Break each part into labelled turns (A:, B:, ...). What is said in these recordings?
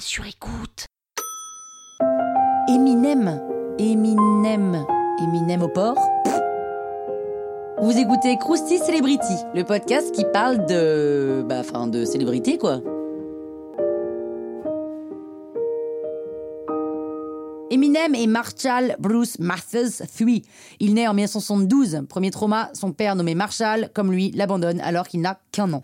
A: sur écoute.
B: Eminem. Eminem. Eminem au port Vous écoutez Krusty Celebrity, le podcast qui parle de. Bah, enfin, de célébrité, quoi. Eminem est Marshall Bruce Mathers III. Il naît en 1972. Premier trauma, son père nommé Marshall, comme lui, l'abandonne alors qu'il n'a qu'un an.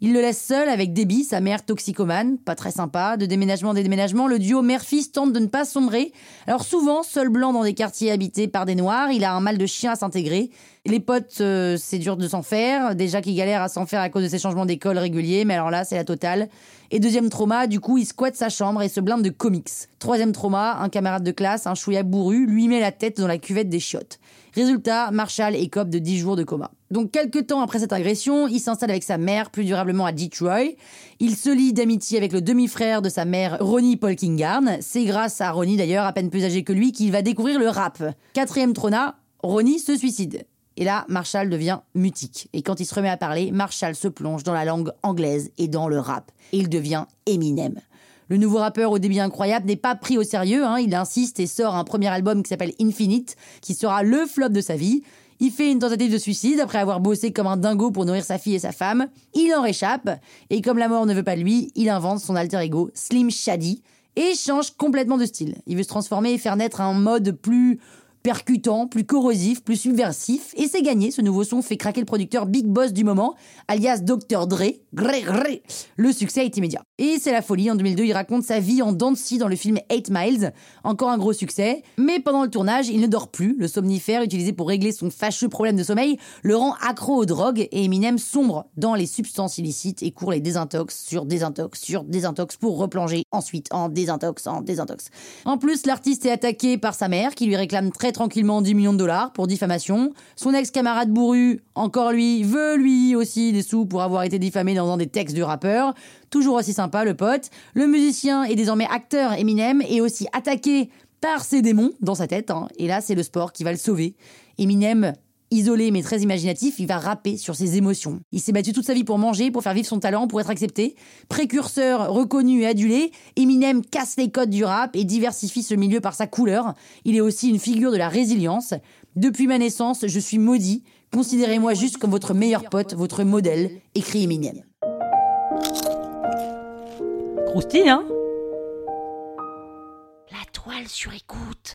B: Il le laisse seul avec Debbie, sa mère toxicomane, pas très sympa. De déménagement en déménagement, le duo mère-fils tente de ne pas sombrer. Alors souvent, seul blanc dans des quartiers habités par des noirs, il a un mal de chien à s'intégrer. Les potes, euh, c'est dur de s'en faire. Déjà qu'il galère à s'en faire à cause de ses changements d'école réguliers, mais alors là, c'est la totale. Et deuxième trauma, du coup, il squatte sa chambre et se blinde de comics. Troisième trauma, un camarade de classe, un chouïa bourru, lui met la tête dans la cuvette des chiottes. Résultat, Marshall écope de 10 jours de coma. Donc quelques temps après cette agression, il s'installe avec sa mère plus durablement à Detroit. Il se lie d'amitié avec le demi-frère de sa mère, Ronnie Polkingarn. C'est grâce à Ronnie d'ailleurs, à peine plus âgé que lui, qu'il va découvrir le rap. Quatrième trona, Ronnie se suicide. Et là, Marshall devient mutique. Et quand il se remet à parler, Marshall se plonge dans la langue anglaise et dans le rap. Et il devient Eminem. Le nouveau rappeur au débit incroyable n'est pas pris au sérieux, hein. il insiste et sort un premier album qui s'appelle Infinite, qui sera le flop de sa vie. Il fait une tentative de suicide après avoir bossé comme un dingo pour nourrir sa fille et sa femme. Il en réchappe, et comme la mort ne veut pas lui, il invente son alter ego, Slim Shady, et change complètement de style. Il veut se transformer et faire naître un mode plus percutant, plus corrosif, plus subversif, et c'est gagné. Ce nouveau son fait craquer le producteur Big Boss du moment, alias Dr. Dre. Le succès est immédiat. Et c'est la folie. En 2002, il raconte sa vie en Dancy dans le film 8 Miles. Encore un gros succès. Mais pendant le tournage, il ne dort plus. Le somnifère utilisé pour régler son fâcheux problème de sommeil le rend accro aux drogues et Eminem sombre dans les substances illicites et court les désintox sur désintox sur désintox pour replonger ensuite en désintox en désintox. En plus, l'artiste est attaqué par sa mère qui lui réclame très tranquillement 10 millions de dollars pour diffamation. Son ex-camarade bourru, encore lui, veut lui aussi des sous pour avoir été diffamé dans un des textes du rappeur. Toujours aussi sympa, le pote. Le musicien et désormais acteur Eminem est aussi attaqué par ses démons dans sa tête. hein. Et là, c'est le sport qui va le sauver. Eminem isolé mais très imaginatif, il va rapper sur ses émotions. Il s'est battu toute sa vie pour manger, pour faire vivre son talent, pour être accepté. Précurseur reconnu et adulé, Eminem casse les codes du rap et diversifie ce milieu par sa couleur. Il est aussi une figure de la résilience. Depuis ma naissance, je suis maudit. Considérez-moi juste comme votre meilleur pote, votre modèle, écrit Eminem. Croustille, hein?
A: La toile sur écoute.